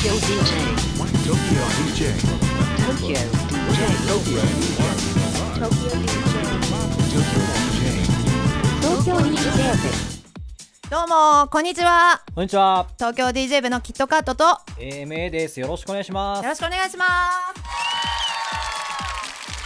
Tokyo DJ. Tokyo DJ. Tokyo DJ. Tokyo DJ. Tokyo Tokyo DJ. DJ. どうもこんにちはこんにちは、東京 DJ 部のキットカットとよ AMA です。よろしくお願いします。ろしくお願いします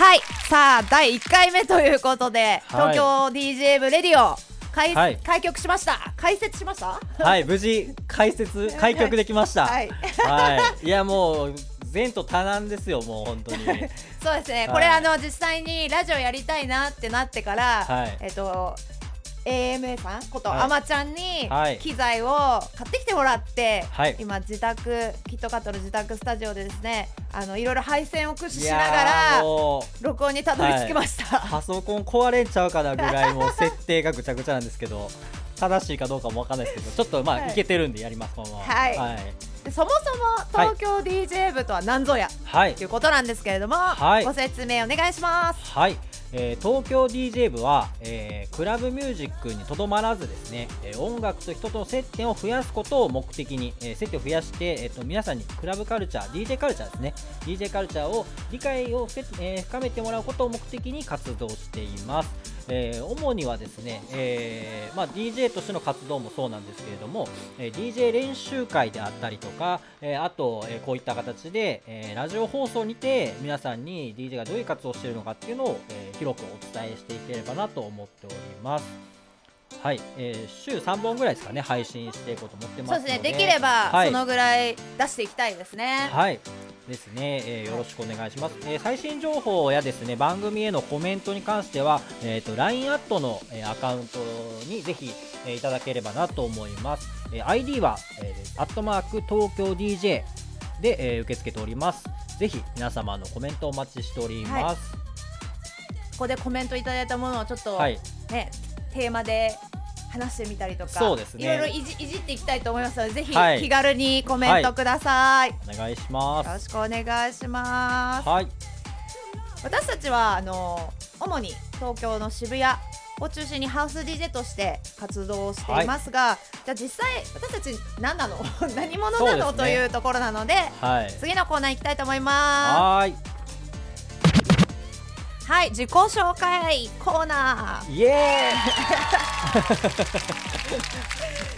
はいさあ第1回目ということで、はい東京 DJ 部レディオ開,、はい開局しました開設しました？はい、無事開設開局できました。はいはい。いやもう前途多難ですよ。もう本当に。そうですね、はいこれあの実際にラジオやりたいなってなってから、はいえっと AMA さんこと、はい。あまちゃんにはい。機材を買ってきてもらって、はい。今自宅キットカットの自宅スタジオでですねあのいろいろ配線を駆使しながら録音にたどり着きました、パソコン壊れんちゃうかなぐらいもう設定がぐちゃぐちゃなんですけど。正しいかどうかもわかんないですけど、ちょっとまあ、はい。い、けてるんでやりますこのまま。はい。はい。でそもそも東京 DJ 部とは何ぞや？はい。ということなんですけれども、はい。ご説明お願いします。はい、えー東京 DJ 部は、えークラブミュージックにとどまらずですね、え音楽と人との接点を増やすことを目的に、えー接点を増やして、えー、と皆さんにクラブカルチャー DJ カルチャーですね。DJ カルチャーを理解を、え深めてもらうことを目的に活動しています、えー主にはですね、えーまあ、DJ としての活動もそうなんですけれども、え DJ 練習会であったりとか、えあと、えこういった形で、えラジオ放送にて皆さんに DJ がどういう活動をしているのかっていうのを、え広くお伝えしていければなと思っております。はい、えー週3本ぐらいですかね配信していこうと思ってますので。そうですねできればはい。そのぐらい出していきたいですね、はい。ですね、えーよろしくお願いします、えー最新情報やですね番組へのコメントに関しては、えー、と LINE アットの、えーアカウントにぜひ、えーいただければなと思います、えー ID は、えー、アットマーク東京 DJ で、えー受け付けております。ぜひ皆様のコメントお待ちしております。ここでコメントいただいたものをちょっと、はい、ねテーマで話してみたりとかそうですね。いろいろいじいじっていきたいと思いますのでぜひはい。気軽にコメントください、よお願いしまろすしくお願いします。はい。私たちはあの主に東京の渋谷を中心にハウス DJ として活動をしていますが、じゃあ実際私たち何なの？何者なの、ね。というところなのではい。次のコーナー行きたいと思いまはーい。すはい自己紹介コーナイエ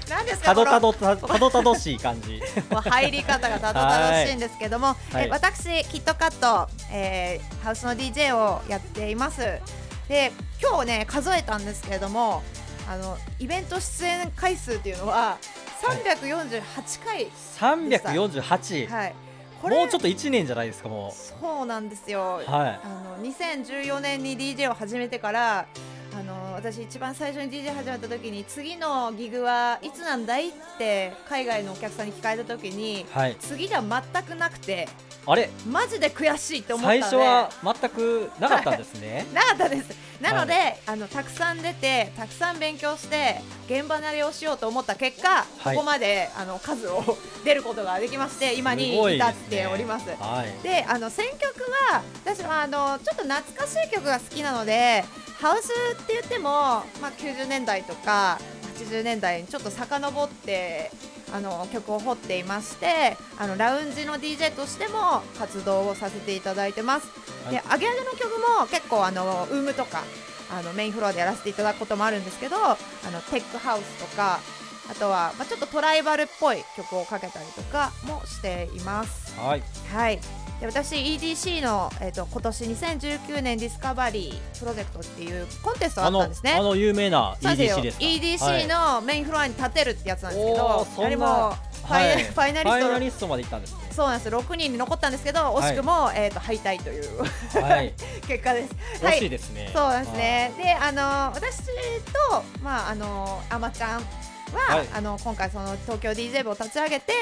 ーなん ですーたどたどたたどたどしい感じ。もう入り方がたどたどしいんですけども、はい。え私キットカット、えーハウスの DJ をやっています。で今日ね数えたんですけれどもあのイベント出演回数っていうのは348回、348、はい、こもうちょっと1年じゃないですかもそうなんですよ、うはい。あの2014年に DJ を始めてからあの私一番最初に DJ 始まった時に次のギグはいつなんだいって海外のお客さんに聞かれた時にはい。次では全くなくてあれ？マジで悔しいって思った最初は全くなかったんですね。なかったです。なので、はあのたくさん出てたくさん勉強して現場慣れをしようと思った結果、はい。ここまであの数を出ることができまして今に至っております。はい。であの選曲は私はあのちょっと懐かしい曲が好きなのでハウスって言っても、まあ、90年代とか80年代にちょっと遡ってあの曲を掘っていましてあのラウンジの DJ としても活動をさせていただいてます。ではいアゲアゲの曲も結構あの WOMB とかあのメインフロアでやらせていただくこともあるんですけどあのテックハウスとかあとは、まあ、ちょっとトライバルっぽい曲をかけたりとかもしています。はいはいで私 EDC の、えー、と今年2019年 Discovery Project っていうコンテストがあったんですね。あの有名な EDC ですか？EDC のメインフロアに立てるってやつなんですけおどーそんなやはりもうファイ,、はいファイナリファイストナリストまで行ったんですね。そうなんです。6人に残ったんですけど惜しくも、えー、と敗退というはい。結果です。惜しいですね。そうですね。で、あの私とまああのあまちゃんは、はい。あの今回その東京 DJ 部を立ち上げて、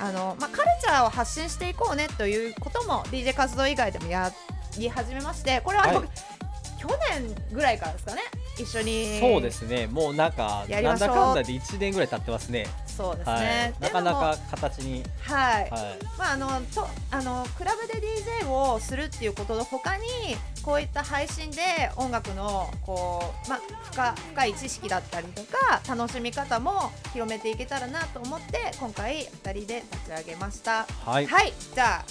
あのまあカルチャーを発信していこうねということも DJ 活動以外でもやり始めまして、これは、はい去年ぐらいからですかね。一緒にそうですね。もうなんかなんだかんだで1年ぐらい経ってますね。そうですはい。ね、なかなか形に。はい、はい。まああのとあのクラブで DJ をするっていうことの他にこういった配信で音楽のこうまあ深深い知識だったりとか楽しみ方も広めていけたらなと思って今回2人で立ち上げました。はい。はい、じゃあ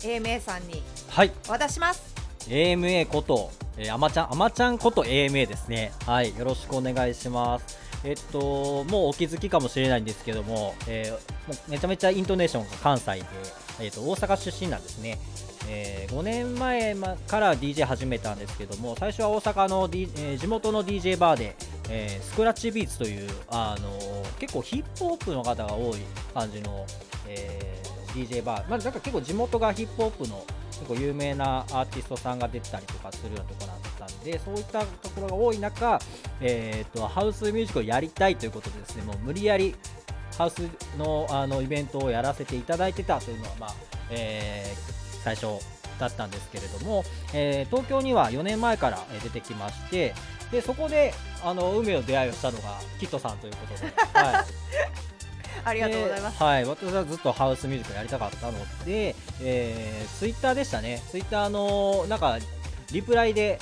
AMA さんにはい。渡します。AMA こと、えー、あまちゃん、あまちゃんこと AMA ですね。はい、よろしくお願いします。えっと、もうお気づきかもしれないんですけども、えーもうめちゃめちゃイントネーションが関西で、えっと、大阪出身なんですね。え5年前から DJ 始めたんですけども最初は大阪の、D えー地元の DJ バーで、えースクラッチビーツという、あのー結構ヒップホップの方が多い感じの、えー DJ バー、まあ、なんか結構地元がヒップホップの結構有名なアーティストさんが出てたりとかするようなところだったんでそういったところが多い中、えー、とハウスミュージックをやりたいということでですねもう無理やりハウスのあのイベントをやらせていただいてたというのは、まあえー最初だったんですけれども、えー東京には4年前からえー出てきましてでそこであの運命の出会いをしたのがキットさんということで。はい ありがとうございます。ではい、私はずっとハウスミュージックやりたかったので、えー、ツイッターでしたね、ツイッターのなんかリプライで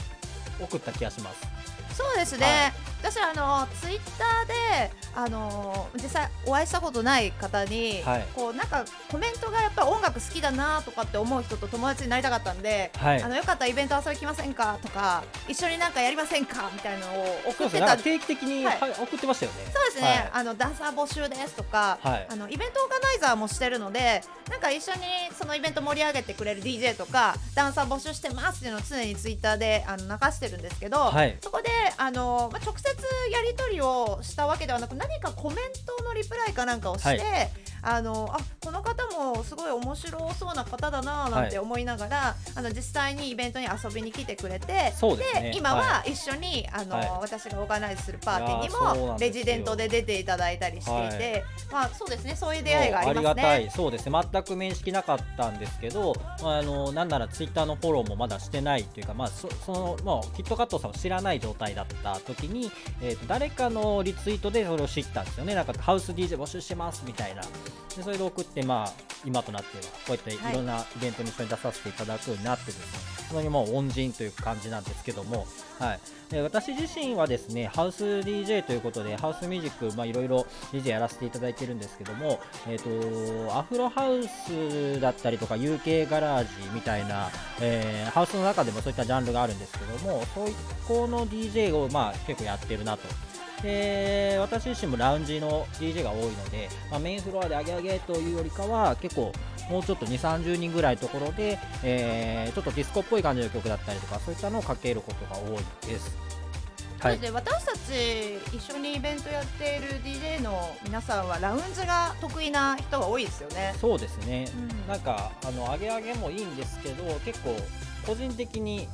送った気がします。そうですね、はい私あのツイッターであの実際お会いしたことない方に、はい。こうなんかコメントがやっぱ音楽好きだなとかって思う人と友達になりたかったんで、はい。あのよかったらイベント遊び来ませんかとか一緒になんかやりませんかみたいなのを送ってた定期的に、はい。はい送ってましたよね。そうですね、はい。あのダンサー募集ですとか、はい。あのイベントオーガナイザーもしてるのでなんか一緒にそのイベント盛り上げてくれる DJ とかダンサー募集してますっていうのを常にツイッターであの流してるんですけど、はい。そこであの、まあ、直接やり取りをしたわけではなく何かコメントのリプライかなんかをして、はい。あのあこの方もすごい面白そうな方だななんて思いながら、あの実際にイベントに遊びに来てくれてですね。今はは一緒に、あのはい。私がオーガナイズするパーティーにもレジデントで出ていただいたりしていて、まあそうですねそういう出会いがありますありがたい、ね。そうですね、全く面識なかったんですけど、まあ、あのなんならツイッターのフォローもまだしてないというか、まあ、そその、まあ、キットカットさんを知らない状態だった時に、えーと誰かのリツイートでそれを知ったんですよね、なんかハウス DJ 募集してますみたいな、でそれで送って、まあ、今となっては、こうやっていはいろんなイベントに一緒に出させていただくようになってですね、本当にもう恩人という感じなんですけども、はい、で私自身はですねハウス DJ ということでハウスミュージックまあいろいろ DJ やらせていただいてるんですけども、えー、とアフロハウスだったりとか UK ガラージみたいな、えーハウスの中でもそういったジャンルがあるんですけどもそういこの DJ をまあ結構やってるなと。で私自身もラウンジの DJ が多いので、まあ、メインフロアで上げ上げというよりかは結構もうちょっと2 3 0人ぐらいのところで、えーちょっとディスコっぽい感じの曲だったりとかそういったのをかけることが多いです。はい、で私たち一緒にイベントやっている DJ の皆さんはラウンジが得意な人が多いですよね。そうですね、うんなんかあの上げ上げもいいんですけど結構個人的に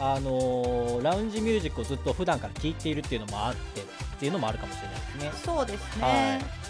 あのーラウンジミュージックをずっと普段から聴いているっていうのもあってっていうのもあるかもしれないですね。そうですね。はい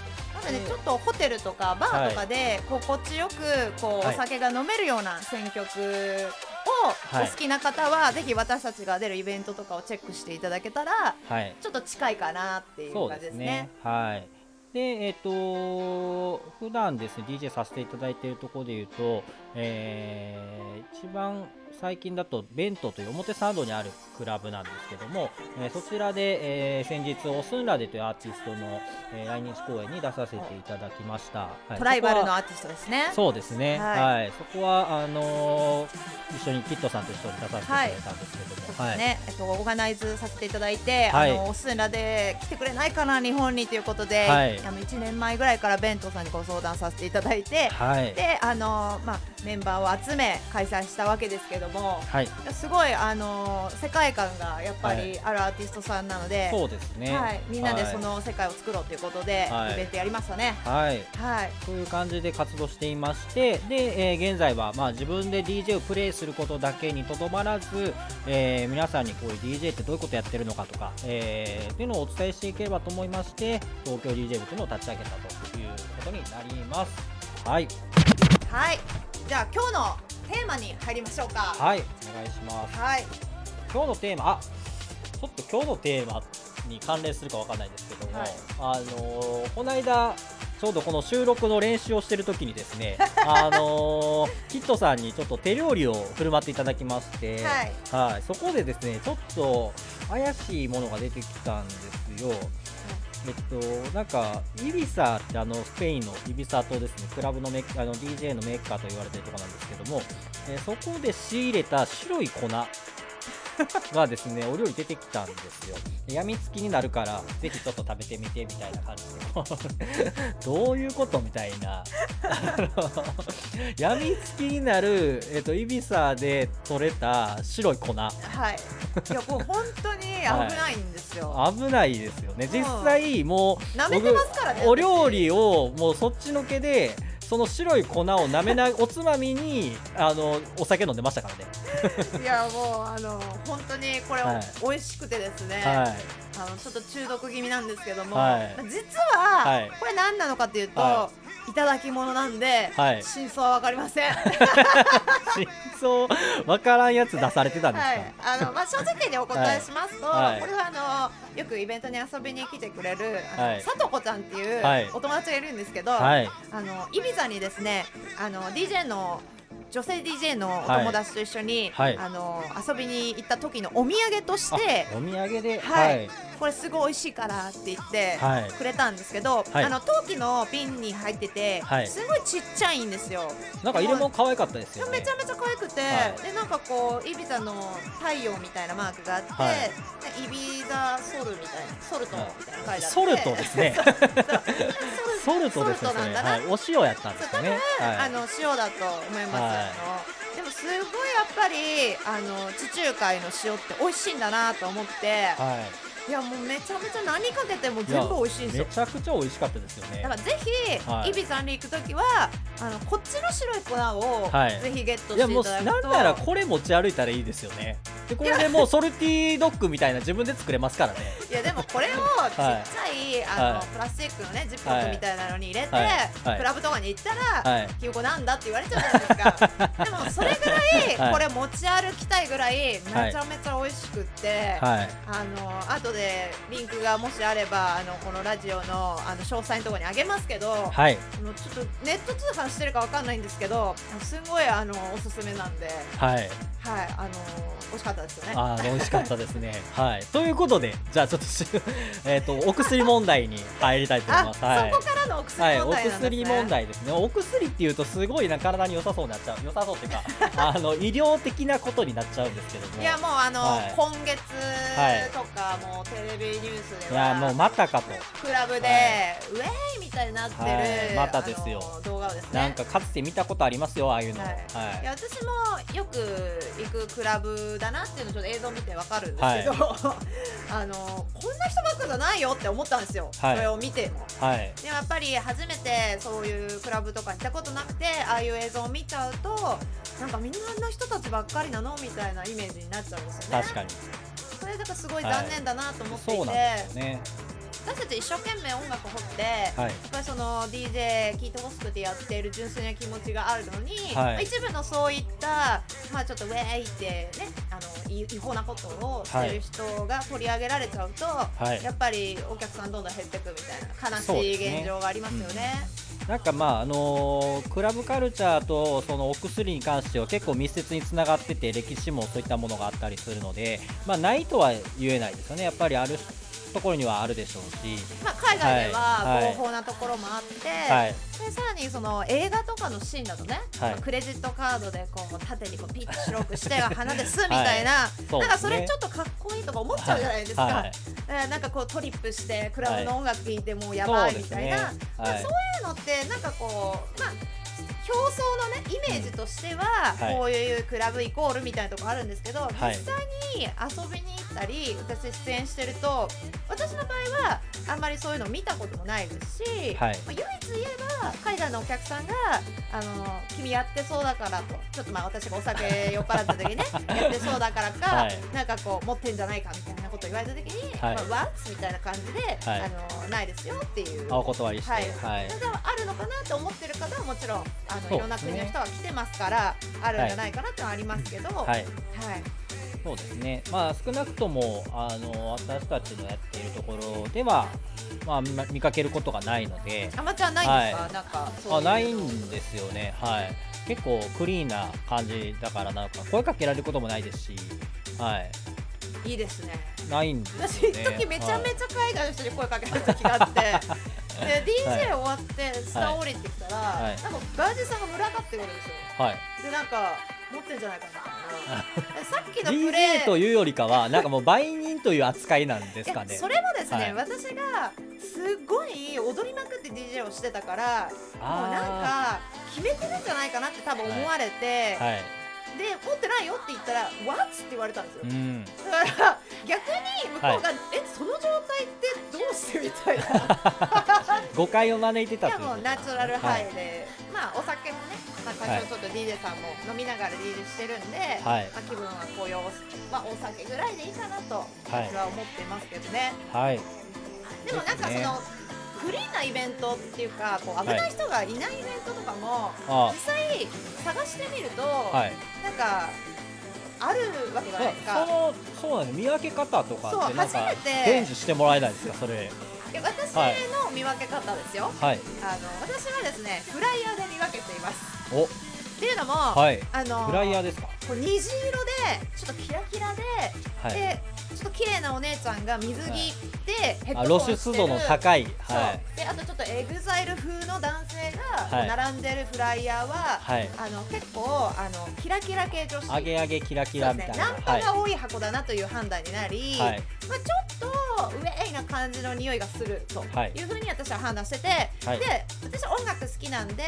なのででちょっとホテルとかバーとかで心地よくこうはいお酒が飲めるような選曲をはいお好きな方はぜひ私たちが出るイベントとかをチェックしていただけたらはい、ちょっと近いかなっていう感じですねですね。。はい。で、えっ、と普段ですね DJ させていただいているところで言うと、えー一番最近だとベントという表参道にあるクラブなんですけども、えーそちらで、えー先日オスンラデというアーティストの、えー来日公演に出させていただきました。はい。トライバルのアーティストですね。そうですね、ははい。い、そこはあのー一緒にキットさんと一緒に出させていただいたんですけども、はい。ね、えっと、オーガナイズさせていただいて、はい。あのオスンラで来てくれないかな日本にということで、はい。あの1年前ぐらいからベントさんにご相談させていただいて、はい、であの、まあ、メンバーを集め開催したわけですけどもはい、すごいあの世界観がやっぱはい。りあるアーティストさんなので、そうですね、はい、みんなではい。その世界を作ろうということで、はい。イベントやりましたね。はい、はい、そういう感じで活動していましてで、えー現在はまあ自分で DJ をプレイすることだけにとどまらず、えー皆さんにこういう DJ ってどういうことやってるのかとか、えーっていうのをお伝えしていければと思いまして東京 DJ 部というのを立ち上げたということになります。はい、はい、じゃあ今日のテーマに入りましょうか。はい、お願いします。はい、今日のテーマ、あちょっと今日のテーマに関連するかわかんないんですけども、はいあのーこの間ちょうどこの収録の練習をしてる時にですね あのーキットさんにちょっと手料理を振る舞っていただきまして、はいはいそこでですねちょっと怪しいものが出てきたんですよ。えっと、なんかイビサってあのスペインのイビサとですね。クラブのメあの DJ のメーカーと言われてるとこなんですけども、えーそこで仕入れた白い粉がですね お料理出てきたんですよ。やみつきになるからぜひちょっと食べてみてみたいな感じで。どういうこと？みたいな。あのやみつきになる、えっと、イビサで取れた白い粉。はい。いやもう本当に 危ないんですよ、危ないですよね。実際もう舐めてますからね僕お料理をもうそっちのけでその白い粉を舐めな おつまみにあのお酒飲んでましたからね。いやもうあの本当にこれ、はい。美味しくてですね、はい。あのちょっと中毒気味なんですけども、はい。実は、はい。これ何なのかというと、、はいただき物なんで、はい。真相はわかりません。真相わからんやつ出されてたんですか、はい、あのまあ正直にお答えしますと、はい。これはあのよくイベントに遊びに来てくれるさとこちゃんっていうはい。お友達がいるんですけど、はい。あのイビザにですねあの DJ の女性 DJ のお友達と一緒に、はい。あの遊びに行った時のお土産としてあお土産で？はい。これすごい美味しいからって言ってはい。くれたんですけど、はい。あの陶器の瓶に入ってて、はい。すごいちっちゃいんですよ。なんか入れ物可愛かったですよね。めちゃめちゃ可愛くて、はい。でなんかこうイビザの太陽みたいなマークがあって、はい。でイビザソルみたいなソルトみたいなの書いてあって、ソルトですね。ソルトですね。はい、お塩やったんですかね。はい。あの塩だと思います、はい。でもすごいやっぱりあの地中海の塩って美味しいんだなと思って、はいいやもうめちゃめちゃ何かけても全部美味しいんですよ。めちゃくちゃ美味しかったですよねだからぜひ、はい。イビさんに行くときはあのこっちの白い粉を、はい。ぜひゲットしていただくと。なんならこれ持ち歩いたらいいですよね。でこれでもうソルティドッグみたいな自分で作れますからね。いやでもこれをちっちゃい、あのはい。プラスチックのねジップロックみたいなのに入れて、クラブとかに行ったら、はいひよこなんだ？って言われちゃうじゃないですか。でもそれぐらい、はい。これ持ち歩きたいぐらいめちゃめちゃ美味しくって、はい。あの後でリンクがもしあればあのこのラジオのあの詳細のところにあげますけど、はい。あのちょっとネット通販してるかわかんないんですけどすごいあのおすすめなんで。はい。はいあの美味しかったですよね。あー美味しかったですね。はい。ということでじゃあちょっとし えっとお薬問題に入りたいと思いあます。はい。そこからのお薬はい、お問題なんですね、薬問題ですね。お薬っていうとすごいな体に良さそうになっちゃう。良さそうっていうか、あの医療的なことになっちゃうんですけども。いやもうあの、はい。今月はいとか、もうテレビニュースでいやもうはまたかと。クラブで、はウェーイみたいになってる、はいまたですよあの動画をですねなんかかつて見たことありますよああいうの。ははいい。いや私もよく行くクラブだなっていうのちょっと映像見てわかるんですけど、あのこんな人ばっかじゃないよって思ったんですよ、はいそれを見ても。はい。でもやっぱり初めてそういうクラブとか行ったことなくてああいう映像を見ちゃうとなんかみんなあんな人たちばっかりなのみたいなイメージになっちゃうんですよね確かに。それだからすごい残念だなと思っていて、そうなんですよね。私たち一生懸命音楽を掘って、はい。やっぱりその DJ 聴いてほしくてやっている純粋な気持ちがあるのに、はいまあ一部のそういった、まあ、ちょっとウェーイってねあのい違法なことをしてる人が取り上げられちゃうと、はいやっぱりお客さんどんどん減っていくみたいな悲しい現状がありますよね。なんかまああのークラブカルチャーとそのお薬に関しては結構密接につながってて歴史もそういったものがあったりするので、まあ、ないとは言えないですよね。やっぱりあるところにはあるでしょうし、まあ、海外ではい。は合法なところもあって、はい、でさらにその映画とかのシーンだとね、はい。まあクレジットカードでこう縦にこうピッと白くして鼻ですみたいな、そうですね。なんかそれちょっとかっこいいとか思っちゃうじゃないですか、はい。えーなんかこうトリップしてクラブの音楽聴いてもうやばいみたいな、そうねはいだからそういうのってなんかこうまあ表層のねイメージとしては、はい。こういうクラブイコールみたいなとこあるんですけど、はい。実際に遊びに行ったり私出演してると私の場合はあんまりそういうの見たこともないですし、はい。まあ唯一言えば海外のお客さんが「あの君やってそうだから」とちょっとまあ私がお酒酔っ払った時にね やってそうだからか、はい。なんかこう持ってんじゃないかみたいなこと言われた時に「はい。まあ、What?」みたいな感じで、はい。あのないですよっていう。あお断りして、はい、はい。あるのかなと思ってる方はもちろんあの、いろんな国の人が来てますからあるんじゃないかなってのはありますけど、はい。はい。そうですね、まあ、少なくともあの私たちのやっているところでは、まあ、見見かけることがないので、アマチュアないんですか、はい。なんかそういう。あないんですよね、はい、結構クリーンな感じだから、なんか声かけられることもないですし、はい、いいですね。ないんですね。一時めちゃめはいちゃ海外の人に声かけられた時があって で DJ 終わって下降りてきたら、はい。なんかバージさんが群がってくるんですよ。はい。でなんか持ってんじゃないかな。みたいなでさっきのプレ DJ というよりかは、なんかもう売人という扱いなんですかね。それもですね、はい。私がすごい踊りまくって DJ をしてたからもうなんあか決めてるんじゃないかなって多分思われて、ーはい、で持ってないよって言ったら「What?」って言われたんですよ。うん、だから逆に向こうが「えその状態ってどうして?」みたいな 誤解を招いていやもうナチュラルハはい。イで、まあお酒もね、まあ、多少ちょっと DJ さんも飲みながら DJ してるんで、はい。まあ、気分はこういうお,、まあ、お酒ぐらいでいいかなと私は思ってますけどね、はい、でもなんかそですね。の、クリーンなイベントっていうかこう危ない人がいないイベントとかも、あ実際探してみると、はい。なんかあるわけじゃないですか。そのそうなんです。見分け方とかってなんか伝授してもらえないですかそれ私はい。の見分け方ですよ。はい。あの私はですねフライヤーで見分けています。お。っていうのも、はい。あのフライヤーですか？こう虹色でちょっとキラキラで、はい。でちょっと綺麗なお姉ちゃんが水着でヘッあド露出度ホンしてる。の高い。そう。はいであとちょっとエグザイル風の男性はい。が並んでるフライヤーは、はい。あの結構あのキラキラ系女子。上げ上げキラキそうですラみたい。なねナンパが多い箱だなという判断になり、はい。まあ、ちょっとウェイな感じの匂いがするとはい。いうふうに私は判断してて、はい。で私は音楽好きなんで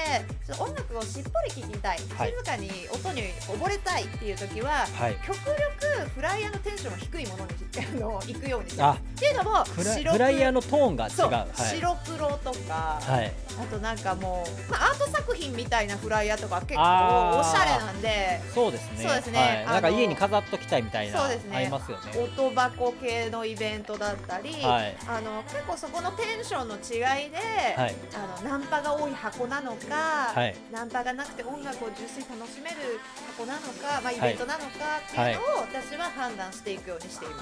ちょっと音楽をしっぽり聴きたい、はい。静かに音に溺れたいっていう時は、はい。極力フライヤーのテンションが低いものにあの行くようにしてっていうのもフラ白フライヤーのトーンが違う。そう、はい。白黒とか、はい。あとなんかもう、まあ、アート作品みたいなフライヤーとか結構おしゃれなんでそうですね。そうですね。はい、なんか家に飾っときたいみたいなそうですね。ありますよね。音箱系のイベントだったり、はい。あの結構そこのテンションの違いで、はい。あのナンパが多い箱なのか、はい。ナンパがなくて音楽を純粋に楽しめる箱なのか、まあ、イベントなのかっていうのを私は判断していくようにしています。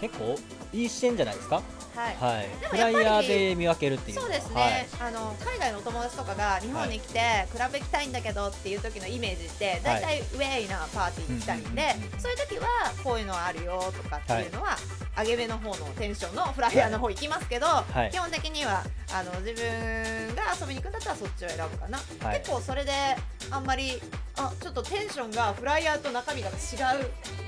結構いい視点じゃないですか？はい。はい。フライヤーで見分けるっていうそうですはい。ね、あの海外のお友達とかが日本に来て、クラブ行きたいんだけどっていう時のイメージって大体ウェイなパーティーに来たいんで、そういう時はこういうのあるよとかっていうのは、上げ目の方のテンションのフライヤーの方行きますけど、はい。基本的にはあの自分が遊びに行くんだったらそっちを選ぶかな、はい。結構それであんまりあちょっとテンションがフライヤーと中身が違う。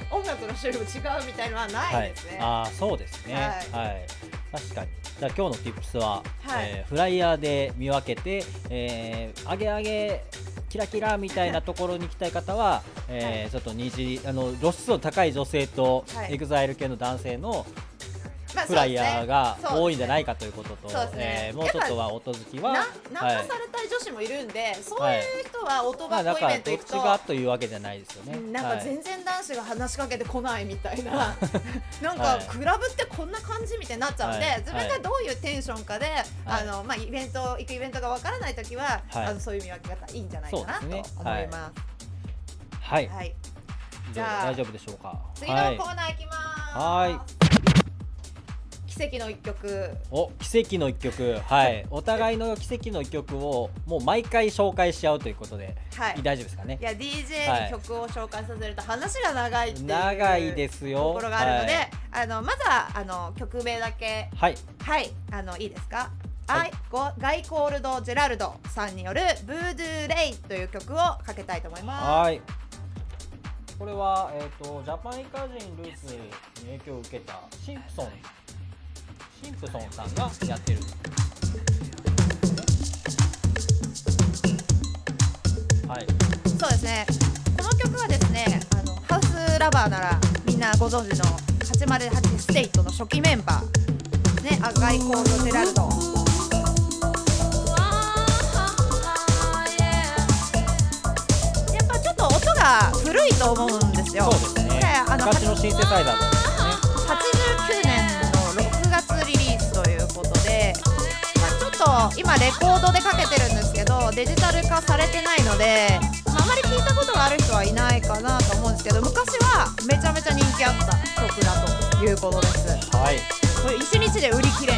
音楽の種類も違うみたいのはなはいいですね。ああそうですね。ははい、確かに。じゃあ今日の Tips は、はい。えーフライヤーで見分けて、えー、上げ上げキラキラみたいなところに行きたい方は、えーはい。ちょっと虹あの露出度高い女性と、はい。エグザイル系の男性のまあフライヤーが多いんじゃないかということと、そうですね。えーもうちょっとは音好きはなナンパはい。されたい女子もいるんで、そういう人は音まあ、だ箱イからどっちベント行くと、がというわけじゃないですよね。うんなんかはい。全然男子が話しかけてこないみたいな、なんかはい。クラブってこんな感じみたいになっちゃうんで、はい。自分がどういうテンションかで、あのまあイベント行くイベントがわからないときは、はい。あのそういう見分け方いいんじゃないかなと思いねます。はい、はい、じじゃあ大丈夫でしょうか。次のはい。コーナー行きます。はい奇跡の一曲。お奇跡の一曲。はい。お互いの奇跡の一曲をもう毎回紹介し合うということで、はい。大丈夫ですかね？いや DJ に曲を紹介させると話が長いっていう長いですよ。ところがあるので、はい。あのまずはあの曲名だけ。はい。はい。あのいいですか？はい。ガイコールド・ジェラルドさんによる「ブードゥー・レイ」という曲をかけたいと思います。はい。これは、えー、とジャパニカ人ルーツに影響を受けたシンプソンシンプソンさんがやってる。はい。そうですね。この曲はですねあのハウスラバーならみんなご存知の808ステイトの初期メンバーね。あガイコールド・ジェラルドやっぱちょっと音が古いと思うんですよ。そうですね。であの昔のシンセサイザーだ89年の6月リリースということで、まあ、ちょっと今レコードでかけてるんですけどデジタル化されてないので、まあ、あまり聞いたことがある人はいないかなと思うんですけど昔はめちゃめちゃ人気あった曲だということです。はい。これ1日で売り切れ。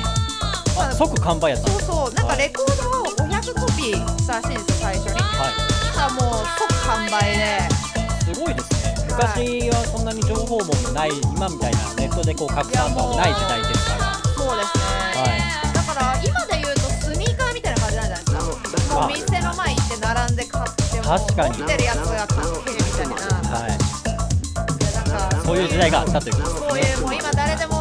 あ即完売やったそうそう。なんかレコードを500コピーしたらしいんですよ最初に。はだからもう即完売で。いすごいですね。昔はそんなに情報もない今みたいなネットでこう拡散とかもない時代ではい。だから今で言うとスニーカーみたいな感じなんじゃないですか。もう店の前行って並んで買っても確かに。持ってるやつが買ってるみたいな。はい。なんかそういう時代があったということですそういうもう今誰でも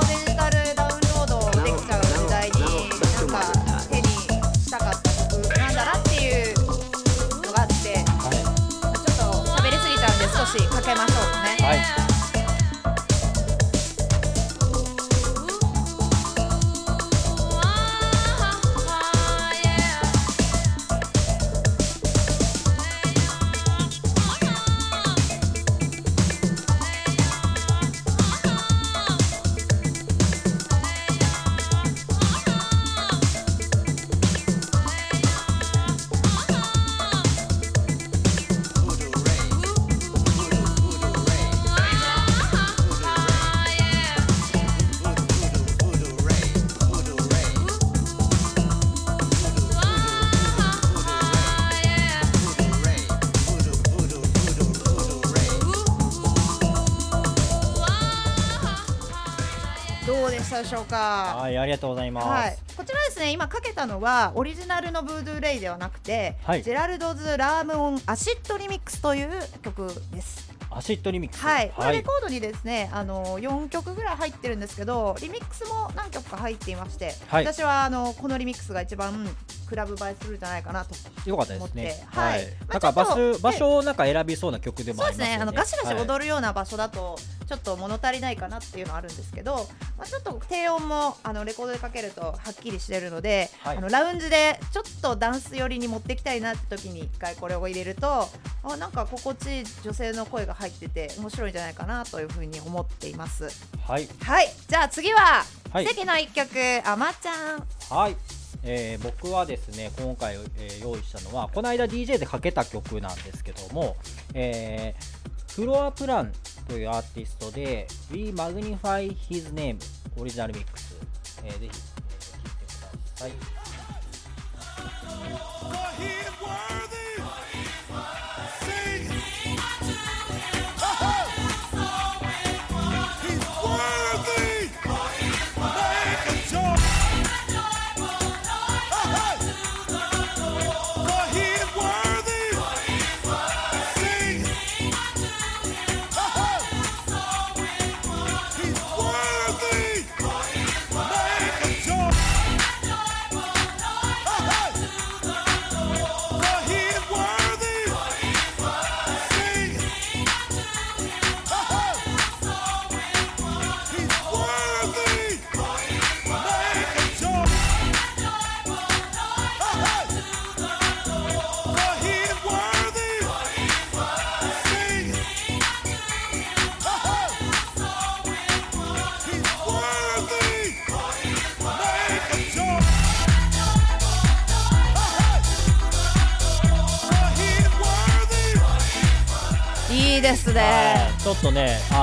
したでしょうか。はい、ありがとうございます。はい、こちらですね今かけたのはオリジナルの Voodoo Ray ではなくて、はい Gerald's Rham On Acid Remix という曲です。 Acid Remix？はい、これはいレコードにですね、あの4曲ぐらい入ってるんですけどリミックスも何曲か入っていまして、はい私はあのこのリミックスが一番クラブ映えするんじゃないかなとよかったです思って。ね。はい。なんか場所場所をなんか選びそうな曲でもそうですね。ありますよね。あのガシガシはい踊るような場所だとちょっと物足りないかなっていうのはあるんですけど、まあ、ちょっと低音もあのレコードでかけるとはっきりしてるので、はい。あのラウンジでちょっとダンス寄りに持ってきたいなって時に一回これを入れるとあなんか心地いい女性の声が入ってて面白いんじゃないかなというふうに思っています。はい。はい。じゃあ次は、はい。関の一曲あまちゃん。はい。えー僕はですね今回、えー用意したのはこの間 DJ でかけた曲なんですけども、えーフロアプランというアーティストで We Magnify His Name オリジナルミックス、えーぜひ、えー、いてください。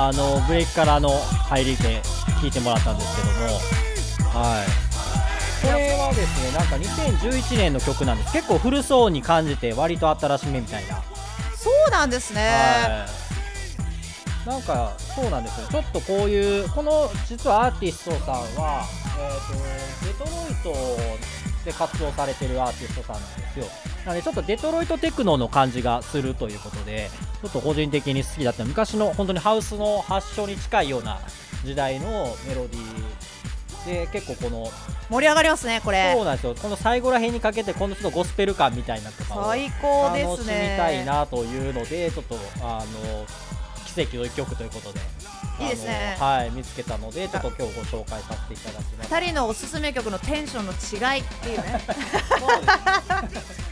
あのブレイクからの入りで聴いてもらったんですけども。はい。これはですねなんか2011年の曲なんです。結構古そうに感じて割と新しめみたいな。そうなんですね、はい、なんかそうなんですよ。ちょっとこういうこの実はアーティストさんは、えー、とデトロイトで活動されてるアーティストさんなんですよなのでちょっとデトロイトテクノの感じがするということでちょっと個人的に好きだった昔の本当にハウスの発祥に近いような時代のメロディーで結構この盛り上がりますねこれ。そうなんですよ。この最後らへんにかけてこのちょっとゴスペル感みたいなとかを最高ですね。楽しみたいなというのでちょっとあの奇跡の一曲ということでいいですね。はい見つけたのでちょっと今日ご紹介させていただきました二人のおすすめ曲のテンションの違いっていうね。はい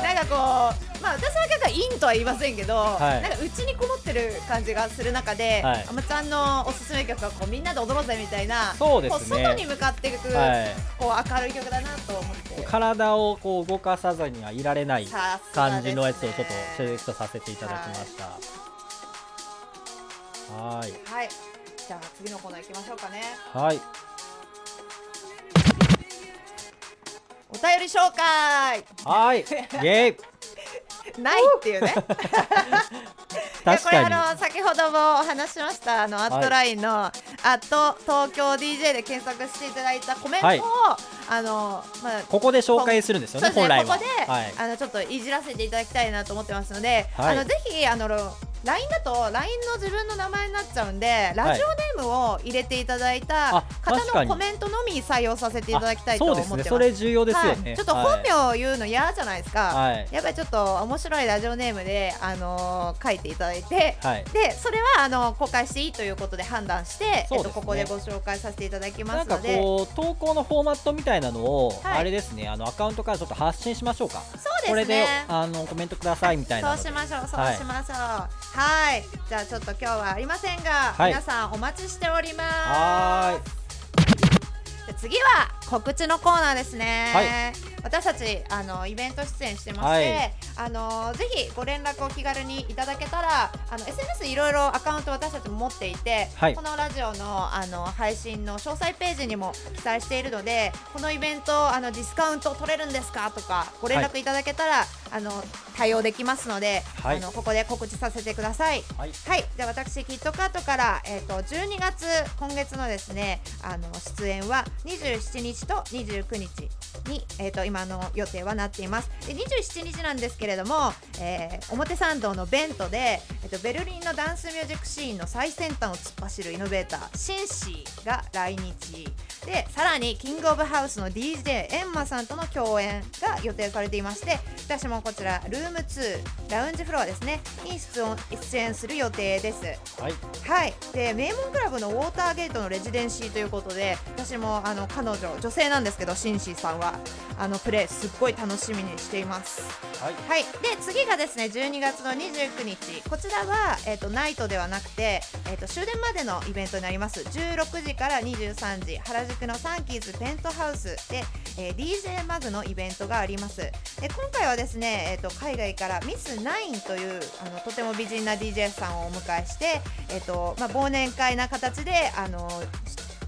なんかこうまあ私の曲は陰とは言いませんけど、はい。なんか内にこもってる感じがする中で、はい。あまちゃんのおすすめ曲はこうみんなで踊ろうぜみたいなそうですね。外に向かっていく、はい。こう明るい曲だなと思って。体をこう動かさずにはいられない感じのやつをちょっとセレクトさせていただきました。はい。はい。じゃあ次のコーナー行きましょうかね。はい便り紹介。はい。イエーイ。ないっていうね。確これあの先ほどもお話ししましたあのアットラインの、アット東京 DJ で検索していただいたコメントを、はい。あのまあここで紹介するんですよねね本来は。ここで、はい。あのちょっといじらせていただきたいなと思ってますので、はい。あのぜひあの LINE だと LINE の自分の名前になっちゃうんでラジオネームを入れていただいた方のコメントのみ採用させていただきたいとあ思ってます。それ重要ですよね、はい、ちょっと本名を言うの嫌じゃないですか、はい。やっぱりちょっと面白いラジオネームで、あのー書いていただいて、はい。でそれはあの公開していいということで判断して、えっと、ここでご紹介させていただきますので。投稿のフォーマットみたいなのを、はい。あれですね。あのアカウントからちょっと発信しましょうか。そうですね。これであのコメントくださいみたいなそうしましょうそうしましょうはい。じゃあちょっと今日はありませんが、はい。皆さんお待ちしております。次は告知のコーナーですね、はい。私たちあのイベント出演してまして、はいあのぜひご連絡を気軽にいただけたらあの SNS いろいろアカウント私たちも持っていて、はい。このラジオのあの配信の詳細ページにも記載しているのでこのイベントあのディスカウント取れるんですか？とかご連絡いただけたら、あの対応できますので、はい。あのここで告知させてください。はい。はい、じゃあ私キットカートから、えー、と12月今月のですねあの出演は27日と29日に、えー、と今の予定はなっています。で27日なんですけれども、えー表参道のベントで、えー、とベルリンのダンスミュージックシーンの最先端を突っ走るイノベーターシンシーが来日。でさらにキングオブハウスの DJ エンマさんとの共演が予定されていまして私もこちらルーム2ラウンジフロアですねに出演する予定です。はい。はい。で名門クラブのウォーターゲートのレジデンシーということで私もあの彼女女性なんですけどシンシーさんは。あのプレーすっごい楽しみにしています。はいはい、はい。で次がですね12月の29日。こちらは、えー、とナイトではなくて、えー、と終電までのイベントになります。16時から23時原宿のサンキーズペントハウスで、えー DJ マグのイベントがあります。で今回はですね、えー、と海外からミスナインというあのとても美人な DJ さんをお迎えして、えーとまあ、忘年会な形であの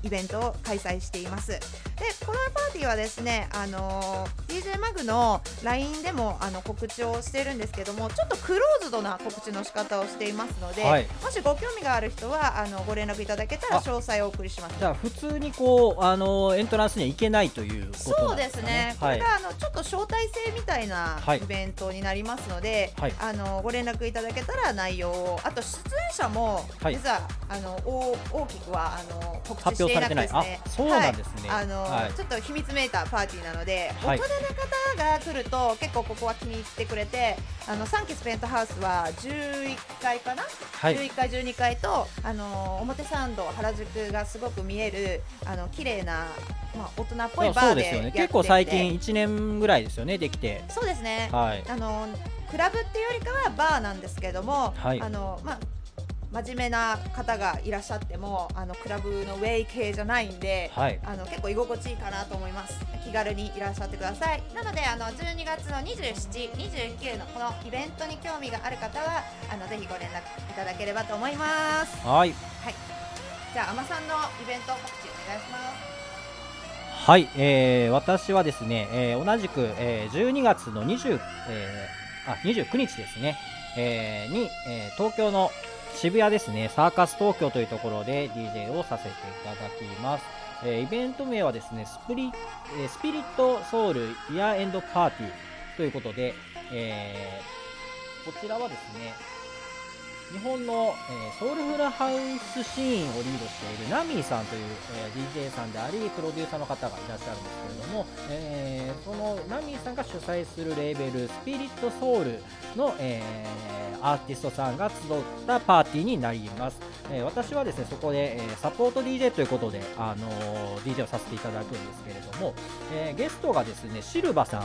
イベントを開催しています。でこのパーティーはですねあの DJ マグの LINE でもあの告知をしているんですけどもちょっとクローズドな告知の仕方をしていますので、はい。もしご興味がある人はあのご連絡いただけたらあ。詳細をお送りします。じゃあ普通にこうあのエントランスには行けないということそうですね、こはい。れがあのちょっと招待制みたいなはい。イベントになりますので、はい。あのご連絡いただけたら内容をあと出演者もはい。実は、あの大大きくはあの告知発していなくてですね。あそうなんですね。はい。あのはい。ちょっと秘密めいたパーティーなので、はい。大人の方が来ると結構ここは気に入ってくれてあのサンキスペントハウスは11階かな、はい。11階12階とあの表参道原宿がすごく見えるあの綺麗なまあ大人っぽいバーでてて。結構最近1年ぐらいですよねできて。そうですね、はい。あのクラブっていうよりかはバーなんですけども、はい。あのまあ真面目な方がいらっしゃってもあのクラブのウェイ系じゃないんで、はい。あの結構居心地いいかなと思います。気軽にいらっしゃってください。なのであの12月の27、29のこのイベントに興味がある方はあのぜひご連絡いただければと思います。はい。じゃああまさんのイベント告知お願いします。はい、えー私はですね、えー同じく、えー12月の20、えーあ29日ですね、えーに、えー東京の渋谷ですね、サーカス東京というところで DJ をさせていただきます。えイベント名はですね、スプリえスピリットソウルイヤーエンドパーティーということで、えーこちらはですね、日本の、えーソウルフルハウスシーンをリードしているナミーさんという、えー DJ さんでありプロデューサーの方がいらっしゃるんですけれども、えーそのナミーさんが主催するレーベルスピリットソウルの、えーアーティストさんが集ったパーティーになります、えー私はですねそこで、えーサポート DJ ということで、あの DJ をさせていただくんですけれども、えーゲストがですねシルバさん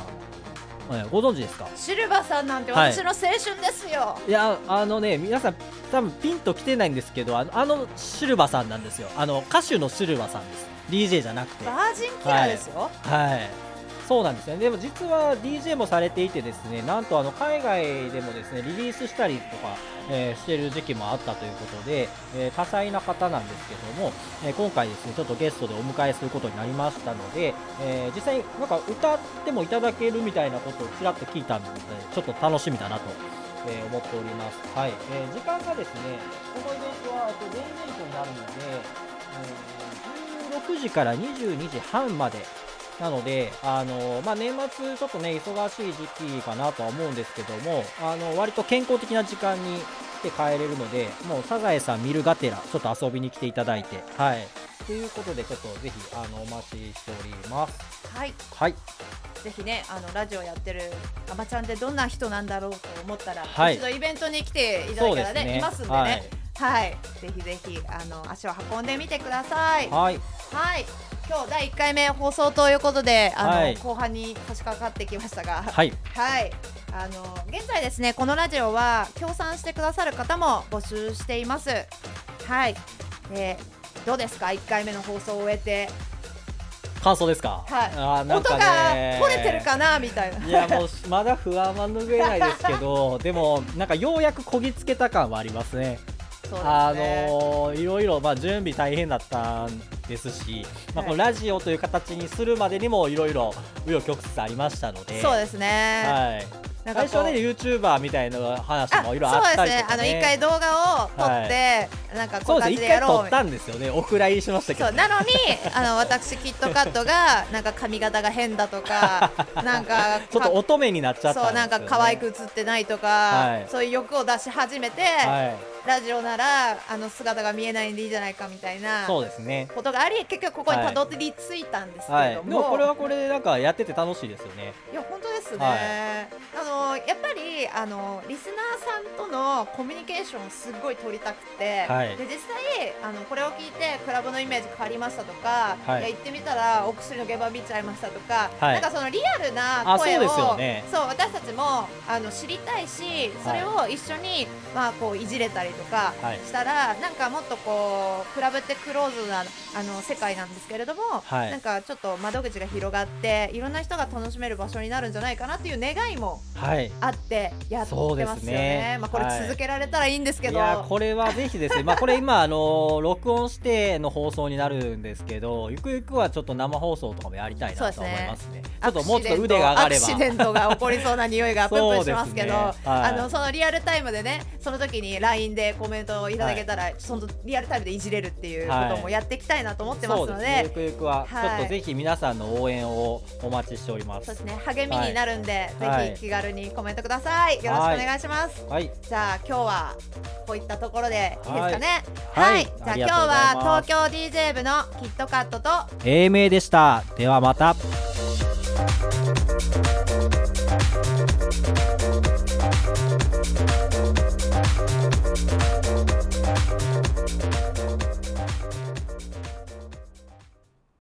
えご存知ですか？シルバさんなんてはい。私の青春ですよ、いやあのね皆さん多分ピンと来てないんですけどあのあのシルバさんなんですよ。あの歌手のシルバさんです。DJ じゃなくて。バージンキラーですよ、はいそうなんですね。でも実は DJ もされていてですねなんとあの海外でもですねリリースしたりとか、えーしてる時期もあったということで、えー多彩な方なんですけども、えー今回ですねちょっとゲストでお迎えすることになりましたので、え実際なんか歌ってもいただけるみたいなことをちらっと聞いたのでちょっと楽しみだなと、え思っております。はい、えー時間がですねこのイベントはえっとデイイベントになるので、えー16時から22時半までなので、あのまあ、年末、ちょっとね、忙しい時期かなとは思うんですけども、あの割と健康的な時間に来て帰れるので、もうサザエさん見るがてら、ちょっと遊びに来ていただいて、はい。ということで、ちょっとぜひあのお待ちしております。はい。はい、ぜひねあのラジオやってるあまちゃんってどんな人なんだろうと思ったら、はい。一度イベントに来ていただいたらねいますんでね。はい。はい、ぜひぜひあの足を運んでみてください。はい、はい今日第1回目放送ということであの、はい。後半に差し掛かってきましたが。はい、はい、あの現在ですねこのラジオは協賛してくださる方も募集しています。はい、えーどうですか？1回目の放送を終えて、感想ですか？はい、あーなん音かがね取れてるかなみたいな。いやもうまだ不安は拭えないですけど でもなんかようやくこぎつけた感はありますね。ね。あのーいろいろ、まあ、準備大変だったんですし、まあ、はい。このラジオという形にするまでにもいろいろ紆余曲折ありましたので、そうですね。はい、最初はね、YouTuber みたいな話あもいろいろあったりとか、ね、そうですね。あの一回動画を撮って、なんかこそううです、感じで一回撮ったんですよね、お蔵入りしましたけど、そうなのにあの私キットカットがなんか髪型が変だとか なんかちょっと乙女になっちゃったね、そうなんか可愛く映ってないとか、はい。そういう欲を出し始めて、はい、ラジオならあの姿が見えないんでいいじゃないかみたいなそうですね。ことがあり結局ここにたどり着いたんですけはい、でれども、もこれはこれでなんかやってて楽しいですよね。いや本当ですね、はあのやっぱりあのリスナーさんとのコミュニケーションをすっごい取りたくて、はい。で実際あのこれを聞いてクラブのイメージ変わりましたとか、はい。い、や行ってみたらお薬の現場見ちゃいましたとか、はい。なんかそのリアルな声をあそうですよね。そう私たちもあの知りたいしそれを一緒に、まあこういじれたりとかはい。したら、なんかもっとこうクラブってクローズなあの世界なんですけれども、はい。なんかちょっと窓口が広がっていろんな人が楽しめる場所になるんじゃないかなっていう願いもはい。あってやってますすよね。ね。まあこれはい。続けられたらいいんですけいど、やこれはぜひですね、まあこれ今あの 録音しての放送になるんですけど、ゆくゆくはちょっと生放送とかもやりたいなと思いますね。ちょっともうちょっと腕が上がれば。アクシデントが起こりそうな匂いがプンプンしますけどね。はい。あのそのリアルタイムでねその時に LINE でコメントをいただけたら、そのリアルタイムでいじれるっていうこともやっていきたいなと思ってますので,、そうですね。ゆくゆくは、はい。ちょっとぜひ皆さんの応援をお待ちしております。そうですね。励みになるんで、はい。ぜひ気軽にコメントください。よろしくお願いします、はい。じゃあ今日はこういったところでいいですかね？はい。じゃあ今日は東京 DJ 部のキットカットと A 名でした。ではまた。